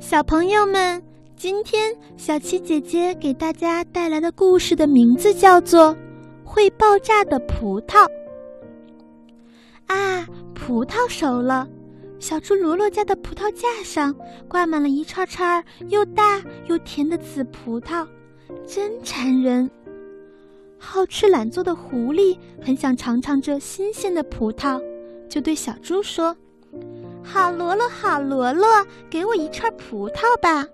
小朋友们，今天小七姐姐给大家带来的故事的名字叫做《会爆炸的葡萄》。啊，葡萄熟了，小猪罗罗家的葡萄架上挂满了一串串又大又甜的紫葡萄，真馋人。好吃懒做的狐狸很想尝尝这新鲜的葡萄，就对小猪说。好罗罗，好罗罗，给我一串葡萄吧。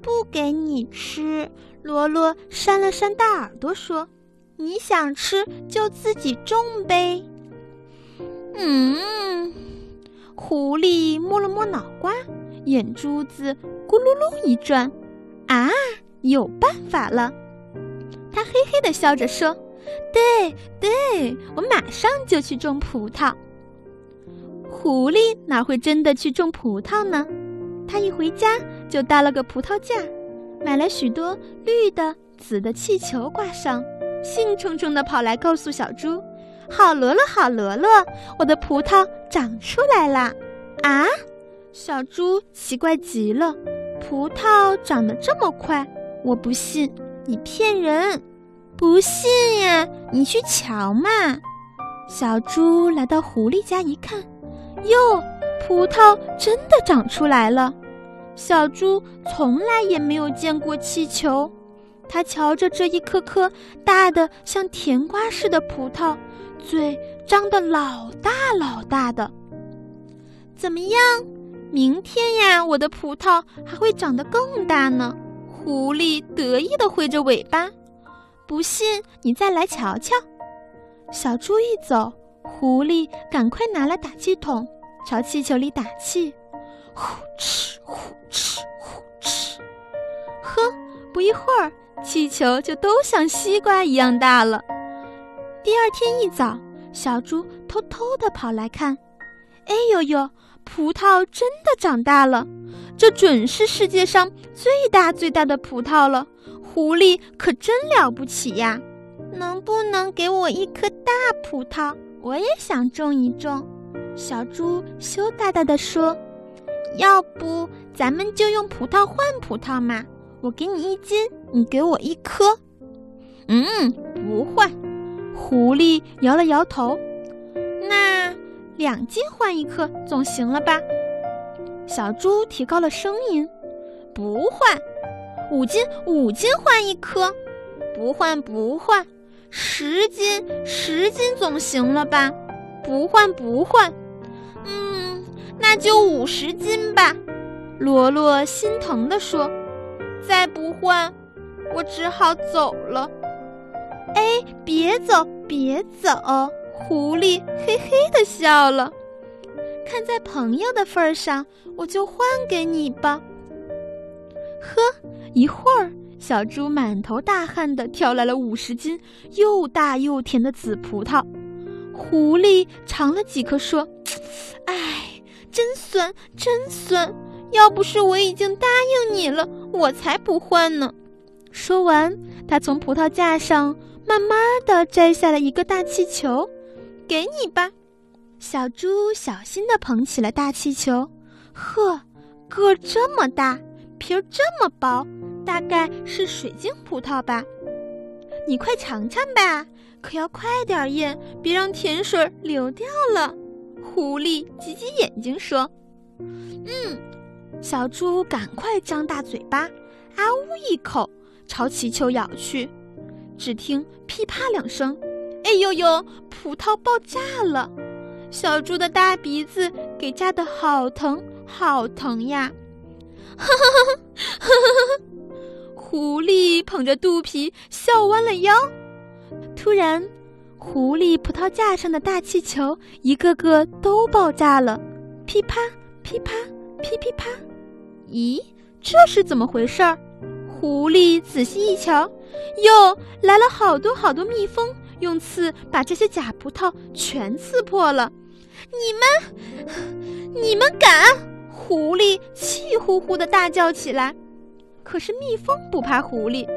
不给你吃，罗罗扇了扇大耳朵说：“你想吃就自己种呗。”嗯，狐狸摸了摸脑瓜，眼珠子咕噜噜一转，啊，有办法了！他嘿嘿的笑着说：“对对，我马上就去种葡萄。”狐狸哪会真的去种葡萄呢？他一回家就搭了个葡萄架，买了许多绿的、紫的气球挂上，兴冲冲地跑来告诉小猪：“好罗罗，好罗罗，我的葡萄长出来啦！”啊，小猪奇怪极了，葡萄长得这么快，我不信，你骗人！不信呀，你去瞧嘛。小猪来到狐狸家一看。哟，葡萄真的长出来了！小猪从来也没有见过气球，它瞧着这一颗颗大的像甜瓜似的葡萄，嘴张得老大老大的。怎么样？明天呀，我的葡萄还会长得更大呢！狐狸得意地挥着尾巴。不信，你再来瞧瞧。小猪一走。狐狸赶快拿了打气筒，朝气球里打气，呼哧呼哧呼哧。呵，不一会儿，气球就都像西瓜一样大了。第二天一早，小猪偷偷地跑来看，哎呦呦，葡萄真的长大了，这准是世界上最大最大的葡萄了。狐狸可真了不起呀！能不能给我一颗大葡萄？我也想种一种，小猪羞答答地说：“要不咱们就用葡萄换葡萄嘛？我给你一斤，你给我一颗。”嗯，不换。狐狸摇了摇头。那两斤换一颗总行了吧？小猪提高了声音：“不换。五斤，五斤换一颗。不换，不换。”十斤，十斤总行了吧？不换不换，嗯，那就五十斤吧。罗罗心疼地说：“再不换，我只好走了。”哎，别走，别走！狐狸嘿嘿地笑了。看在朋友的份上，我就换给你吧。呵，一会儿。小猪满头大汗地挑来了五十斤又大又甜的紫葡萄，狐狸尝了几颗，说：“ 哎，真酸，真酸！要不是我已经答应你了，我才不换呢。”说完，他从葡萄架上慢慢地摘下了一个大气球，“给你吧。”小猪小心地捧起了大气球，呵，个儿这么大，皮儿这么薄。大概是水晶葡萄吧，你快尝尝吧，可要快点咽，别让甜水流掉了。狐狸挤挤眼睛说：“嗯。”小猪赶快张大嘴巴，啊呜一口朝气球咬去。只听噼啪两声，哎呦呦，葡萄爆炸了！小猪的大鼻子给炸得好疼好疼呀！哈哈哈哈哈哈！狐狸捧着肚皮笑弯了腰，突然，狐狸葡萄架上的大气球一个个都爆炸了，噼啪噼啪噼噼啪。咦，这是怎么回事儿？狐狸仔细一瞧，哟，来了好多好多蜜蜂，用刺把这些假葡萄全刺破了。你们，你们敢！狐狸气呼呼地大叫起来。可是蜜蜂不怕狐狸，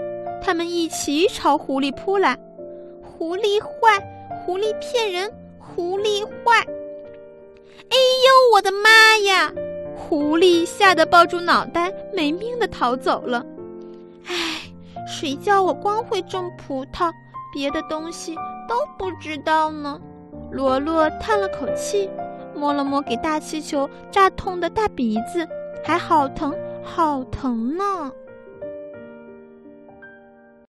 它们一起朝狐狸扑来。狐狸坏，狐狸骗人，狐狸坏！哎呦，我的妈呀！狐狸吓得抱住脑袋，没命的逃走了。唉，谁叫我光会种葡萄，别的东西都不知道呢？罗罗叹了口气，摸了摸给大气球扎痛的大鼻子，还好疼，好疼呢。